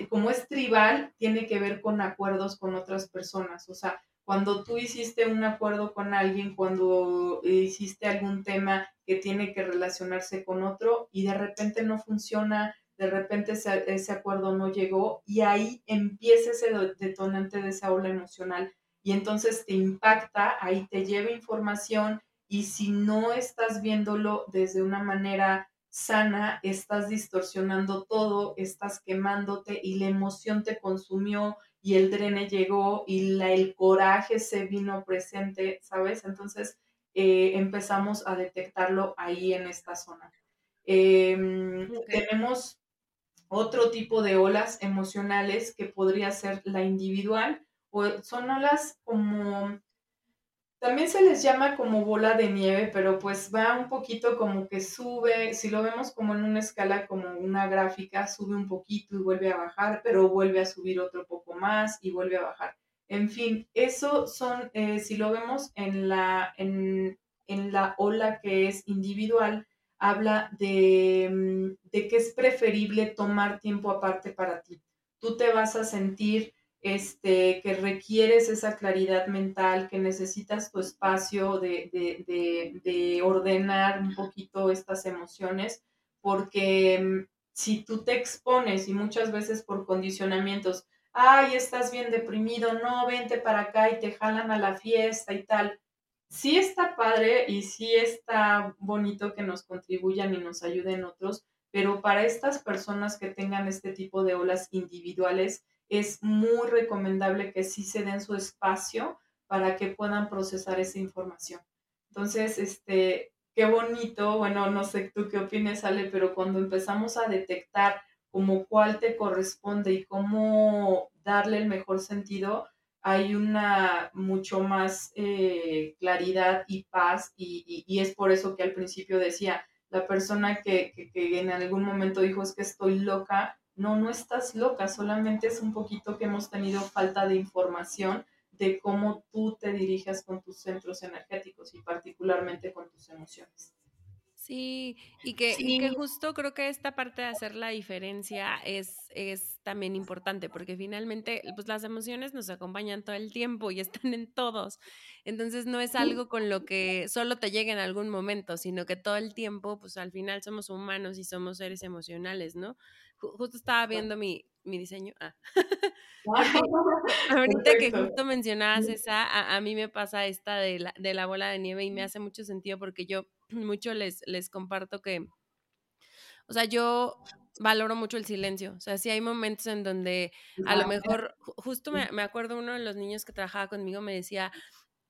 como es tribal, tiene que ver con acuerdos con otras personas. O sea, cuando tú hiciste un acuerdo con alguien, cuando hiciste algún tema que tiene que relacionarse con otro y de repente no funciona, de repente ese, ese acuerdo no llegó y ahí empieza ese detonante de esa ola emocional y entonces te impacta, ahí te lleva información y si no estás viéndolo desde una manera sana, estás distorsionando todo, estás quemándote y la emoción te consumió y el drene llegó y la, el coraje se vino presente, ¿sabes? Entonces eh, empezamos a detectarlo ahí en esta zona. Em, tenemos otro tipo de olas emocionales que podría ser la individual, son olas como, también se les llama como bola de nieve, pero pues va un poquito como que sube, si lo vemos como en una escala, como una gráfica, sube un poquito y vuelve a bajar, pero vuelve a subir otro poco más y vuelve a bajar. En fin, eso son, eh, si lo vemos en la, en, en la ola que es individual, habla de, mm, de que es preferible tomar tiempo aparte para ti. Tú te vas a sentir este, que requieres esa claridad mental, que necesitas tu espacio de, de, de, ordenar un poquito estas emociones, porque mm, si tú te expones y muchas veces por condicionamientos, ay, estás bien deprimido, no, vente para acá y te jalan a la fiesta y tal. Sí está padre y sí está bonito que nos contribuyan y nos ayuden otros, pero para estas personas que tengan este tipo de olas individuales, es muy recomendable que sí se den su espacio para que puedan procesar esa información. Entonces, este, qué bonito, bueno, no sé tú qué opinas, Ale, pero cuando empezamos a detectar como cuál te corresponde y cómo darle el mejor sentido, hay una mucho más eh, claridad y paz y, es por eso que al principio decía, la persona que, que en algún momento dijo es que estoy loca, no, no estás loca, solamente es un poquito que hemos tenido falta de información de cómo tú te diriges con tus centros energéticos y particularmente con tus emociones. Sí, y que, y que justo creo que esta parte de hacer la diferencia es, es también importante, porque finalmente pues las emociones nos acompañan todo el tiempo y están en todos. Entonces no es algo con lo que solo te llegue en algún momento, sino que todo el tiempo, pues al final somos humanos y somos seres emocionales, ¿no? justo estaba viendo mi, mi diseño. Ah. Ahorita que justo mencionabas esa, a, mí me pasa esta de la, de la bola de nieve y me hace mucho sentido porque yo mucho les, les comparto que, o sea, yo valoro mucho el silencio. O sea, sí hay momentos en donde a lo mejor, justo me, me acuerdo uno de los niños que trabajaba conmigo me decía,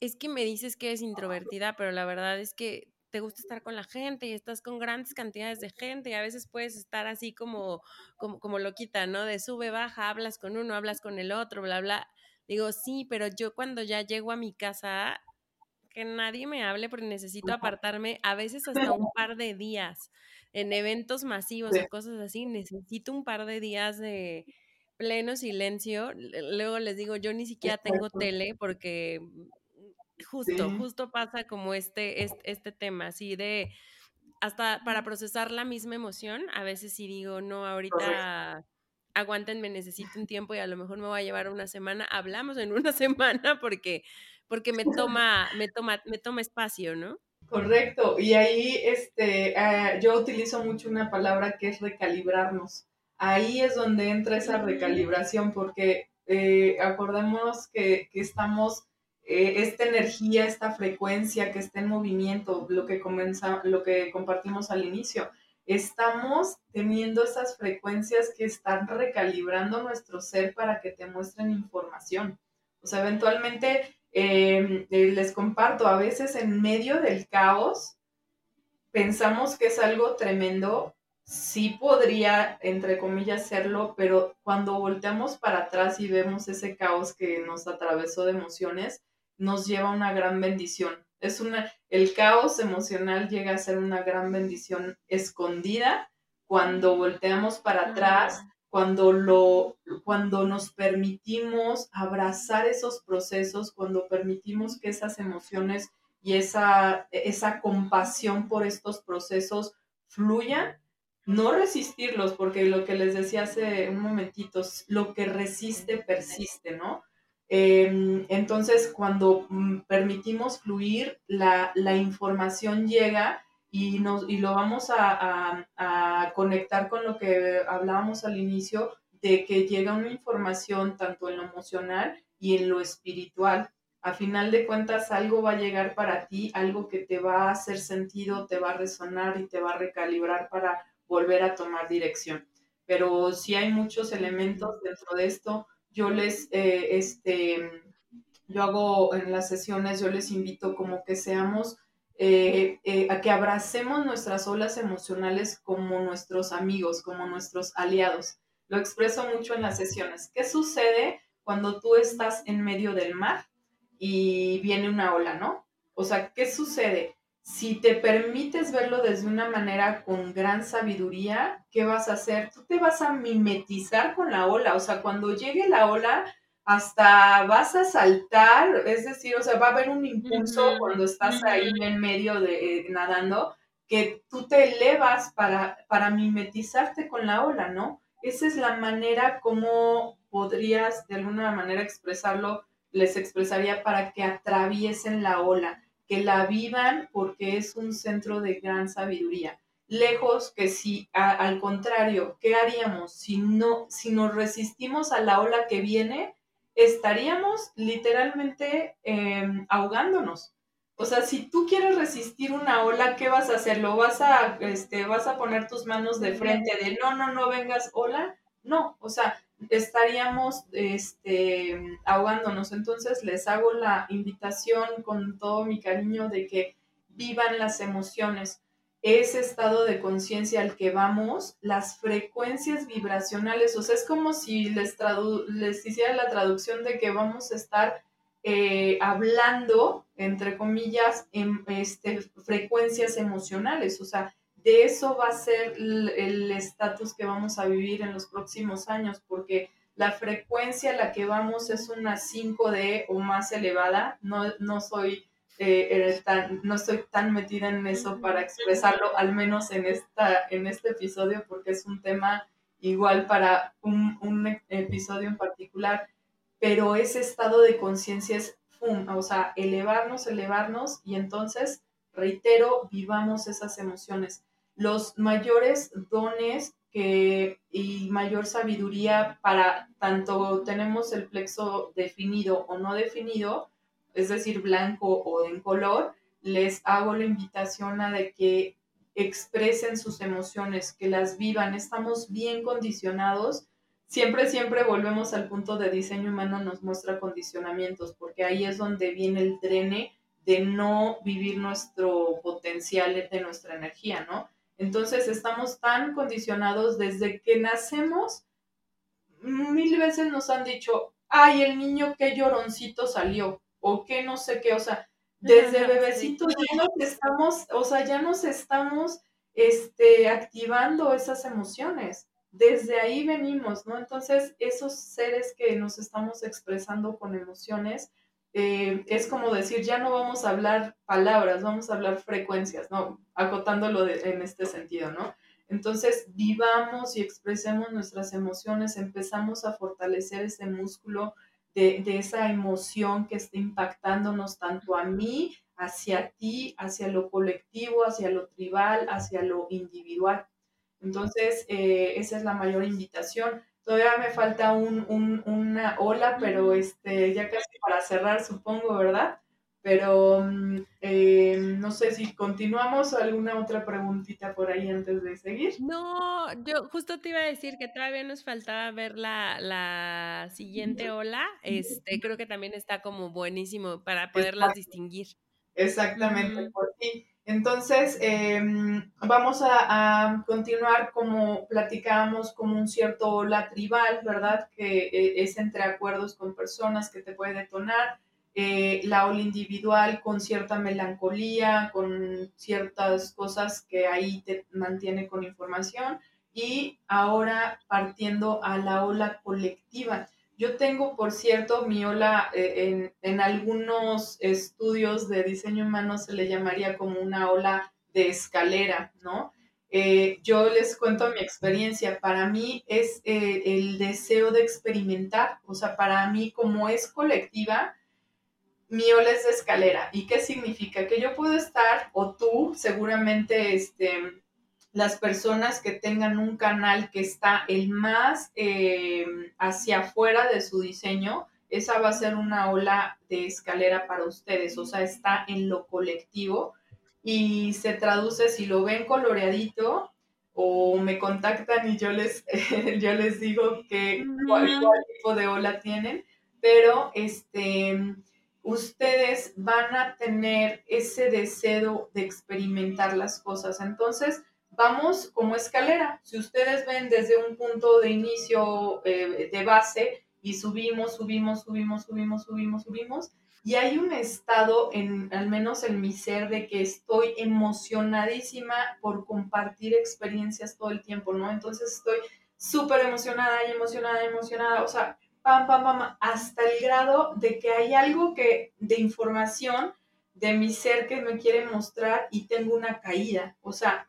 es que me dices que eres introvertida, pero la verdad es que te gusta estar con la gente y estás con grandes cantidades de gente y a veces puedes estar así como, como, como loquita, ¿no? De sube, baja, hablas con uno, hablas con el otro, bla, bla. Digo, sí, pero yo cuando ya llego a mi casa, que nadie me hable porque necesito apartarme a veces hasta un par de días. En eventos masivos o cosas así, necesito un par de días de pleno silencio. Luego les digo, yo ni siquiera tengo tele porque justo, justo pasa como este, este, este tema, así de hasta para procesar la misma emoción, a veces sí digo, no, ahorita aguántenme, necesito un tiempo y a lo mejor me va a llevar una semana, hablamos en una semana porque, porque me toma, me toma, me toma espacio, ¿no? Correcto, y ahí este, ah, yo utilizo mucho una palabra que es recalibrarnos. Ahí es donde entra esa recalibración, porque eh, acordemos que, que estamos eh, esta energía, esta frecuencia que está en movimiento, lo que, comienza, lo que compartimos al inicio, estamos teniendo esas frecuencias que están recalibrando nuestro ser para que te muestren información. O sea, eventualmente eh, les comparto, a veces en medio del caos pensamos que es algo tremendo, sí podría, entre comillas, serlo, pero cuando volteamos para atrás y vemos ese caos que nos atravesó de emociones, nos lleva a una gran bendición. Es una, el caos emocional llega a ser una gran bendición escondida cuando volteamos para atrás, cuando, lo, cuando nos permitimos abrazar esos procesos, cuando permitimos que esas emociones y esa, esa compasión por estos procesos fluyan, no resistirlos, porque lo que les decía hace un momentito, lo que resiste persiste, ¿no? Em, entonces, cuando mm, permitimos fluir, la, información llega y, nos, y lo vamos a, conectar con lo que hablábamos al inicio, de que llega una información tanto en lo emocional y en lo espiritual. A final de cuentas, algo va a llegar para ti, algo que te va a hacer sentido, te va a resonar y te va a recalibrar para volver a tomar dirección. Pero sí hay muchos elementos dentro de esto yo les, eh, este, yo hago en las sesiones, yo les invito como que seamos, eh, eh, a que abracemos nuestras olas emocionales como nuestros amigos, como nuestros aliados. Lo expreso mucho en las sesiones. ¿Qué sucede cuando tú estás en medio del mar y viene una ola, no? O sea, ¿qué sucede? si te permites verlo desde una manera con gran sabiduría, ¿qué vas a hacer? Tú te vas a mimetizar con la ola, o sea, cuando llegue la ola, hasta vas a saltar, es decir, o sea, va a haber un impulso cuando estás ahí en medio de eh, nadando, que tú te elevas para, para mimetizarte con la ola, ¿no? Esa es la manera como podrías de alguna manera expresarlo, les expresaría para que atraviesen la ola que la vivan porque es un centro de gran sabiduría. Lejos que si, al contrario, ¿qué haríamos si no, si nos resistimos a la ola que viene? Estaríamos literalmente em, ahogándonos. O sea, si tú quieres resistir una ola, ¿qué vas a hacer? ¿Lo vas a, este, vas a poner tus manos de frente de no, no, no vengas ola? No, o sea, estaríamos este, ahogándonos. Entonces les hago la invitación con todo mi cariño de que vivan las emociones. Ese estado de conciencia al que vamos, las frecuencias vibracionales, o sea, es como si les, les hiciera la traducción de que vamos a estar eh, hablando, entre comillas, en este, frecuencias emocionales, o sea, de eso va a ser el estatus que vamos a vivir en los próximos años, porque la frecuencia a la que vamos es una 5D o más elevada. No, no soy eh, tan, no estoy tan metida en eso para expresarlo, al menos en, esta, en este episodio, porque es un tema igual para un, un episodio en particular, pero ese estado de conciencia es, o sea, elevarnos, elevarnos y entonces, reitero, vivamos esas emociones. Los mayores dones que, y mayor sabiduría para tanto tenemos el plexo definido o no definido, es decir, blanco o en color, les hago la invitación a de que expresen sus emociones, que las vivan. Estamos bien condicionados. Siempre, siempre volvemos al punto de diseño humano, nos muestra condicionamientos, porque ahí es donde viene el drene de no vivir nuestro potencial de nuestra energía, ¿no? Entonces estamos tan condicionados desde que nacemos, mil veces nos han dicho, ay, el niño qué lloroncito salió, o qué no sé qué, o sea, desde bebecitos ya nos estamos, o sea, ya nos estamos este, activando esas emociones. Desde ahí venimos, ¿no? Entonces, esos seres que nos estamos expresando con emociones, eh, es como decir, ya no vamos a hablar palabras, vamos a hablar frecuencias, ¿no? Acotándolo en este sentido, ¿no? Entonces, vivamos y expresemos nuestras emociones, empezamos a fortalecer ese músculo de, esa emoción que está impactándonos tanto a mí, hacia ti, hacia lo colectivo, hacia lo tribal, hacia lo individual. Entonces, eh, esa es la mayor invitación. Todavía me falta un, una ola, pero este, ya casi para cerrar, supongo, ¿verdad? Pero eh, no sé si continuamos alguna otra preguntita por ahí antes de seguir. No, yo justo te iba a decir que todavía nos faltaba ver la, la siguiente ola. Este, creo que también está como buenísimo para poderlas distinguir. Exactamente, por ti. Entonces, em, vamos a, continuar como platicábamos, como un cierto ola tribal, ¿verdad? Que eh, es entre acuerdos con personas que te puede detonar eh, la ola individual con cierta melancolía, con ciertas cosas que ahí te mantiene con información y ahora partiendo a la ola colectiva. Yo tengo, por cierto, mi ola eh, en, algunos estudios de diseño humano se le llamaría como una ola de escalera, ¿no? Eh, yo les cuento mi experiencia. Para mí es el deseo de experimentar, o sea, para mí como es colectiva, mi ola es de escalera. ¿Y qué significa? Que yo puedo estar, o tú, seguramente, este, las personas que tengan un canal que está el más eh, hacia afuera de su diseño, esa va a ser una ola de escalera para ustedes, o sea, está en lo colectivo y se traduce, si lo ven coloreadito o me contactan y yo les, yo les digo que cuál tipo de ola tienen, pero este ustedes van a tener ese deseo de experimentar las cosas. Entonces, vamos como escalera. Si ustedes ven desde un punto de inicio eh, de base y subimos, subimos, subimos, subimos, subimos, subimos, y hay un estado, en, al menos en mi ser, de que estoy emocionadísima por compartir experiencias todo el tiempo, ¿no? Entonces estoy súper emocionada y emocionada, emocionada. O sea, pam, pam, pam, hasta el grado de que hay algo que, de información de mi ser que me quiere mostrar y tengo una caída. O sea,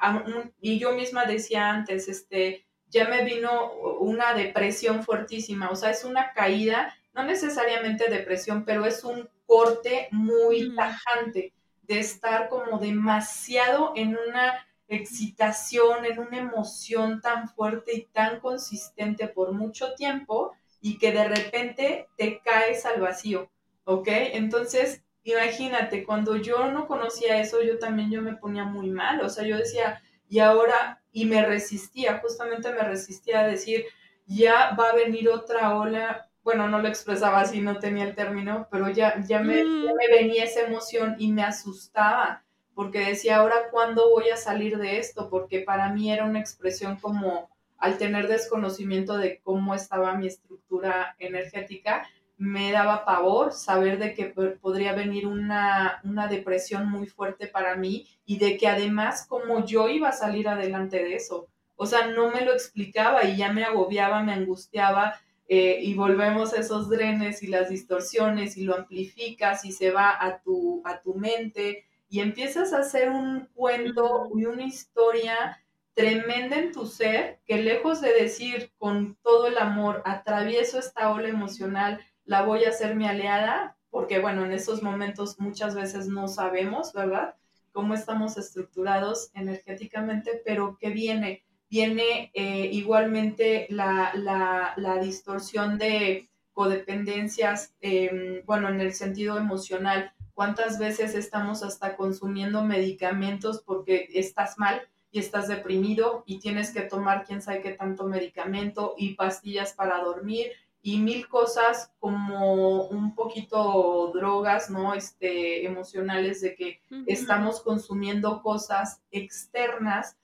y yo misma decía antes, este, ya me vino una depresión fuertísima, o sea, es una caída, no necesariamente depresión, pero es un corte muy tajante de estar como demasiado en una excitación, en una emoción tan fuerte y tan consistente por mucho tiempo y que de repente te caes al vacío, ¿ok? Entonces, imagínate, cuando yo no conocía eso, yo también yo me ponía muy mal, o sea, yo decía, y ahora, y me resistía, justamente me resistía a decir, ya va a venir otra ola, bueno, no lo expresaba así, no tenía el término, pero ya, ya, me, mm. ya me venía esa emoción y me asustaba, porque decía, ahora, ¿cuándo voy a salir de esto? Porque para mí era una expresión como al tener desconocimiento de cómo estaba mi estructura energética, me daba pavor saber de que podría venir una, una, depresión muy fuerte para mí y de que además como yo iba a salir adelante de eso. O sea, no me lo explicaba y ya me agobiaba, me angustiaba eh, y volvemos a esos drenes y las distorsiones y lo amplificas y se va a tu, a tu mente y empiezas a hacer un cuento y una historia tremenda en tu ser, que lejos de decir con todo el amor, atravieso esta ola emocional, la voy a hacer mi aliada, porque bueno, en esos momentos muchas veces no sabemos, ¿verdad? Cómo estamos estructurados energéticamente, pero ¿qué viene? Viene eh, igualmente la, la, distorsión de codependencias, em, bueno, en el sentido emocional, cuántas veces estamos hasta consumiendo medicamentos porque estás mal y estás deprimido y tienes que tomar quién sabe qué tanto medicamento y pastillas para dormir y mil cosas como un poquito drogas, ¿no? Este, emocionales de que estamos consumiendo cosas externas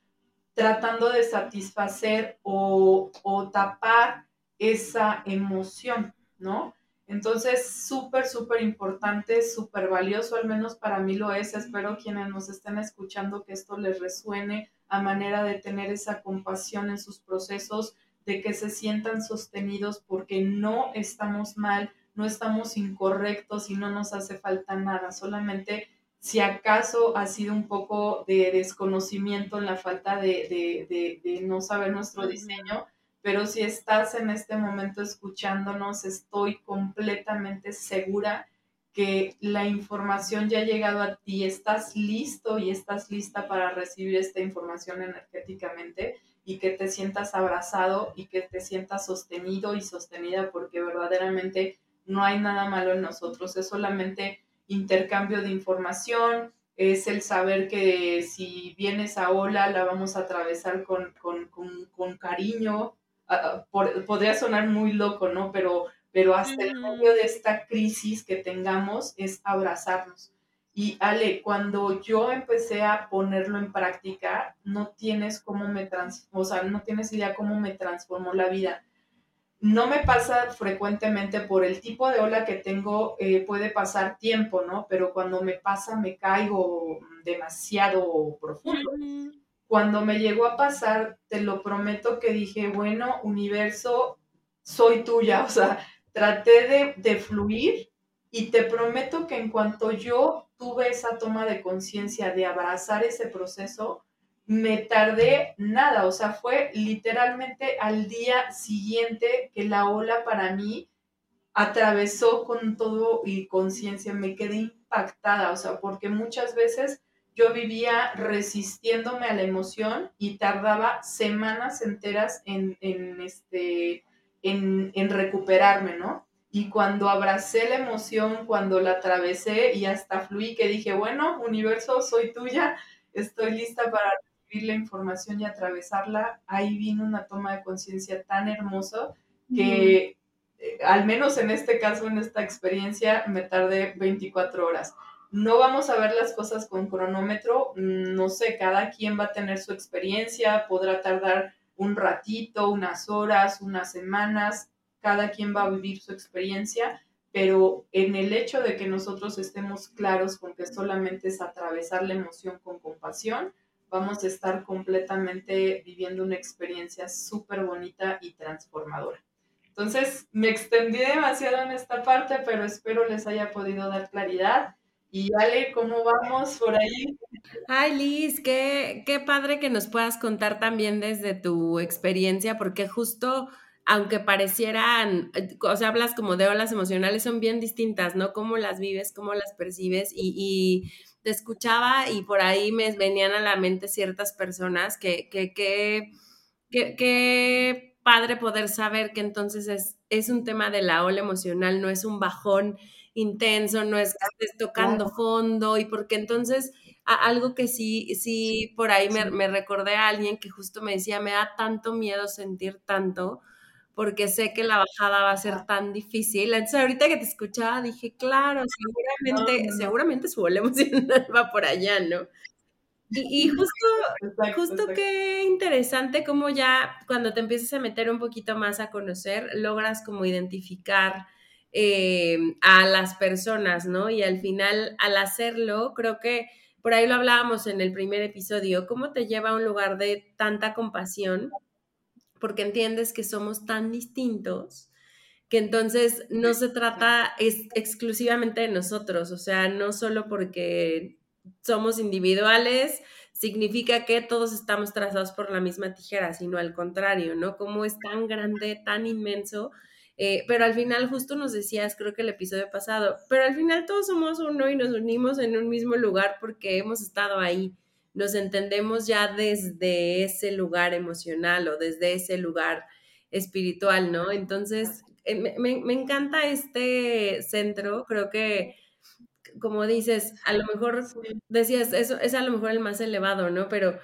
tratando de satisfacer o, o tapar esa emoción, ¿no? Entonces, súper, súper importante, súper valioso, al menos para mí lo es. Espero quienes nos estén escuchando que esto les resuene a manera de tener esa compasión en sus procesos, de que se sientan sostenidos porque no estamos mal, no estamos incorrectos y no nos hace falta nada, solamente si acaso ha sido un poco de desconocimiento en la falta de, no saber nuestro diseño, pero si estás en este momento escuchándonos, estoy completamente segura que la información ya ha llegado a ti, estás listo y estás lista para recibir esta información energéticamente y que te sientas abrazado y que te sientas sostenido y sostenida porque verdaderamente no hay nada malo en nosotros, es solamente intercambio de información, es el saber que si vienes a ola la vamos a atravesar con, cariño, ah, ah, podría sonar muy loco, ¿no? Pero, pero hasta el medio de esta crisis que tengamos es abrazarnos y Ale, cuando yo empecé a ponerlo en práctica, no tienes cómo me trans, o sea, no tienes idea cómo me transformó la vida. No me pasa frecuentemente por el tipo de ola que tengo, eh, puede pasar tiempo, ¿no? Pero cuando me pasa me caigo demasiado profundo. Cuando me llegó a pasar, te lo prometo que dije, bueno, universo, soy tuya, o sea, traté de, de fluir y te prometo que en cuanto yo tuve esa toma de conciencia de abrazar ese proceso, me tardé nada, o sea, fue literalmente al día siguiente que la ola para mí atravesó con todo y conciencia, me quedé impactada, o sea, porque muchas veces yo vivía resistiéndome a la emoción y tardaba semanas enteras en, este, en, en recuperarme, ¿no? Y cuando abracé la emoción, cuando la atravesé y hasta fluí, que dije, bueno, universo, soy tuya, estoy lista para recibir la información y atravesarla, ahí vino una toma de conciencia tan hermosa que, eh, al menos en este caso, en esta experiencia, me tardé 24 horas. No vamos a ver las cosas con cronómetro, mm, no sé, cada quien va a tener su experiencia, podrá tardar un ratito, unas horas, unas semanas, cada quien va a vivir su experiencia, pero en el hecho de que nosotros estemos claros con que solamente es atravesar la emoción con compasión, vamos a estar completamente viviendo una experiencia súper bonita y transformadora. Entonces, me extendí demasiado en esta parte, pero espero les haya podido dar claridad. Y Ale, ¿cómo vamos por ahí? Ay, Liz, qué, qué padre que nos puedas contar también desde tu experiencia, porque justo aunque parecieran, eh, o sea, hablas como de olas emocionales, son bien distintas, ¿no? Cómo las vives, cómo las percibes y, te escuchaba y por ahí me venían a la mente ciertas personas que, que, que, que, padre poder saber que entonces es, es un tema de la ola emocional, no es un bajón intenso, no es que estés tocando fondo y porque entonces algo que sí, sí, por ahí me, me recordé a alguien que justo me decía, me da tanto miedo sentir tanto porque sé que la bajada va a ser tan difícil. Entonces, ahorita que te escuchaba, dije, claro, seguramente, seguramente su bola emocional va por allá, ¿no? Y, justo, justo qué interesante como ya cuando te empiezas a meter un poquito más a conocer, logras como identificar eh, a las personas, ¿no? Y al final, al hacerlo, creo que por ahí lo hablábamos en el primer episodio, cómo te lleva a un lugar de tanta compasión porque entiendes que somos tan distintos que entonces no se trata es exclusivamente de nosotros, o sea, no solo porque somos individuales significa que todos estamos trazados por la misma tijera, sino al contrario, ¿no? Como es tan grande, tan inmenso, eh, pero al final justo nos decías, creo que el episodio pasado, pero al final todos somos uno y nos unimos en un mismo lugar porque hemos estado ahí nos entendemos ya desde ese lugar emocional o desde ese lugar espiritual, ¿no? Entonces, eh, me, encanta este centro, creo que como dices, a lo mejor decías, eso es a lo mejor el más elevado, ¿no? Pero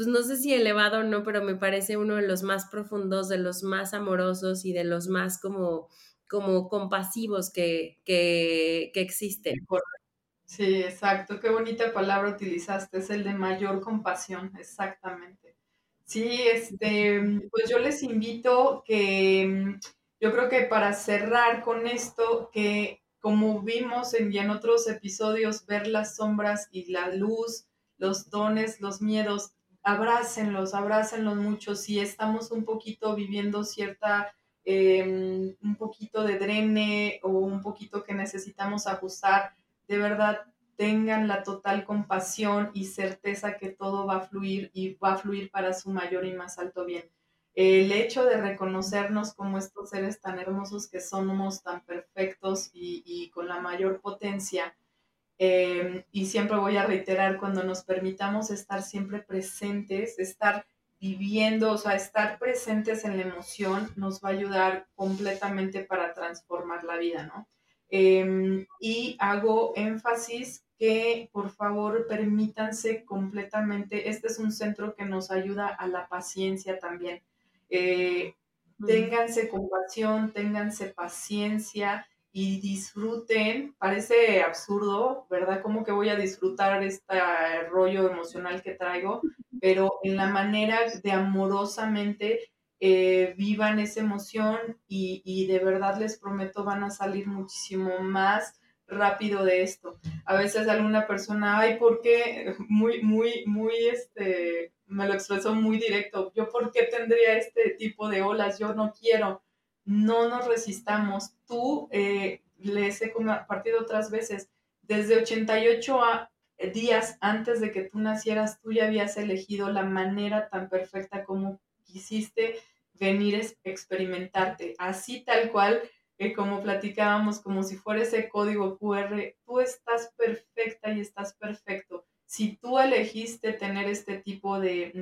pues no sé si elevado o no, pero me parece uno de los más profundos, de los más amorosos y de los más como, como compasivos que, que, que existen. Sí, exacto. Qué bonita palabra utilizaste. Es el de mayor compasión, exactamente. Sí, este, pues yo les invito que, yo creo que para cerrar con esto, que como vimos en, en otros episodios, ver las sombras y la luz, los dones, los miedos, abrácenlos, abrácenlos mucho. Si estamos un poquito viviendo cierta, em, un poquito de drene o un poquito que necesitamos ajustar, de verdad tengan la total compasión y certeza que todo va a fluir y va a fluir para su mayor y más alto bien. El hecho de reconocernos como estos seres tan hermosos que somos, tan perfectos y, con la mayor potencia, em, y siempre voy a reiterar, cuando nos permitamos estar siempre presentes, estar viviendo, o sea, estar presentes en la emoción, nos va a ayudar completamente para transformar la vida, ¿no? Em, y hago énfasis que por favor permítanse completamente, este es un centro que nos ayuda a la paciencia también. Eh, ténganse compasión, ténganse paciencia y disfruten. Parece absurdo, ¿verdad? ¿Cómo que voy a disfrutar este rollo emocional que traigo? Pero en la manera de amorosamente eh, vivan esa emoción y, de verdad les prometo van a salir muchísimo más rápido de esto. A veces alguna persona, ay, ¿por qué? Muy, muy, muy, este, me lo expresó muy directo. Yo, ¿por qué tendría este tipo de olas? Yo no quiero. No nos resistamos. Tú, eh, les he compartido otras veces, desde 88 a, días antes de que tú nacieras, tú ya habías elegido la manera tan perfecta como quisiste venir a experimentarte, así tal cual, eh, como platicábamos, como si fuera ese código QR, tú estás perfecta y estás perfecto. Si tú elegiste tener este tipo de,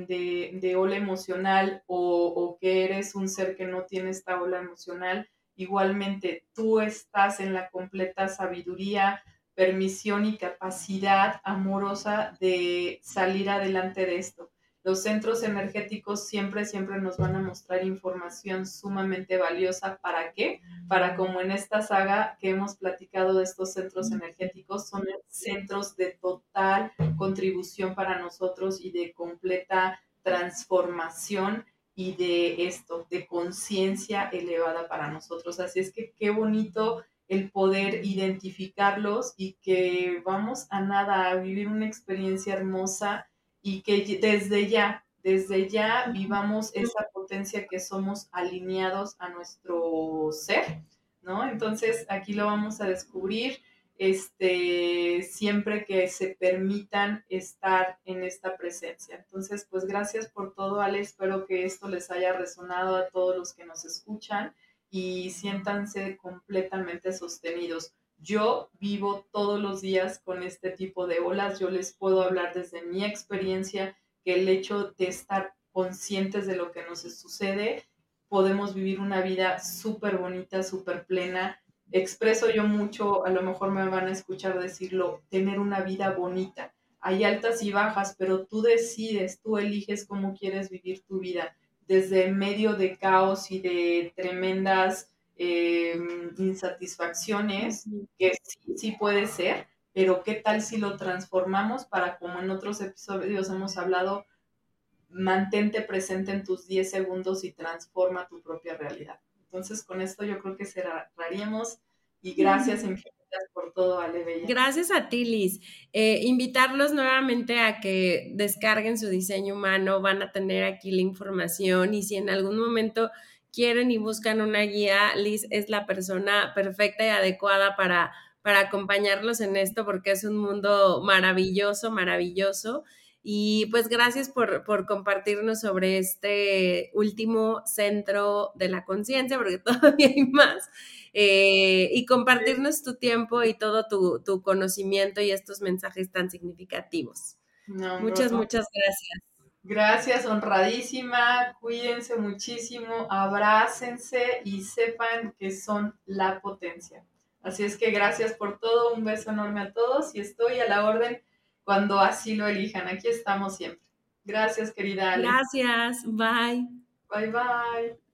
de, ola emocional o, o que eres un ser que no tiene esta ola emocional, igualmente tú estás en la completa sabiduría, permisión y capacidad amorosa de salir adelante de esto. Los centros energéticos siempre, siempre nos van a mostrar información sumamente valiosa. ¿Para qué? Para como en esta saga que hemos platicado de estos centros energéticos, son centros de total contribución para nosotros y de completa transformación y de esto, de conciencia elevada para nosotros. Así es que qué bonito el poder identificarlos y que vamos a nada, a vivir una experiencia hermosa y que desde ya, desde ya vivamos esa potencia que somos alineados a nuestro ser, ¿no? Entonces aquí lo vamos a descubrir este, siempre que se permitan estar en esta presencia. Entonces, pues gracias por todo, Ale. Espero que esto les haya resonado a todos los que nos escuchan y siéntanse completamente sostenidos. Yo vivo todos los días con este tipo de olas. Yo les puedo hablar desde mi experiencia que el hecho de estar conscientes de lo que nos sucede, podemos vivir una vida súper bonita, súper plena. Expreso yo mucho, a lo mejor me van a escuchar decirlo, tener una vida bonita. Hay altas y bajas, pero tú decides, tú eliges cómo quieres vivir tu vida, desde medio de caos y de tremendas Em, insatisfacciones, que sí, sí puede ser, pero ¿qué tal si lo transformamos para, como en otros episodios hemos hablado, mantente presente en tus 10 segundos y transforma tu propia realidad? Entonces, con esto yo creo que cerraríamos y gracias infinitas por todo, Ale Bella. Gracias a ti, Liz. Eh, invitarlos nuevamente a que descarguen su diseño humano, van a tener aquí la información y si en algún momento quieren y buscan una guía, Liz es la persona perfecta y adecuada para, para acompañarlos en esto porque es un mundo maravilloso, maravilloso. Y pues gracias por, por compartirnos sobre este último centro de la conciencia, porque todavía hay más, eh, y compartirnos tu tiempo y todo tu, tu, conocimiento y estos mensajes tan significativos. muchas, muchas gracias. Gracias, honradísima. Cuídense muchísimo, abrácense y sepan que son la potencia. Así es que gracias por todo, un beso enorme a todos y estoy a la orden cuando así lo elijan. Aquí estamos siempre. Gracias, querida Ale. Gracias, bye. Bye, bye.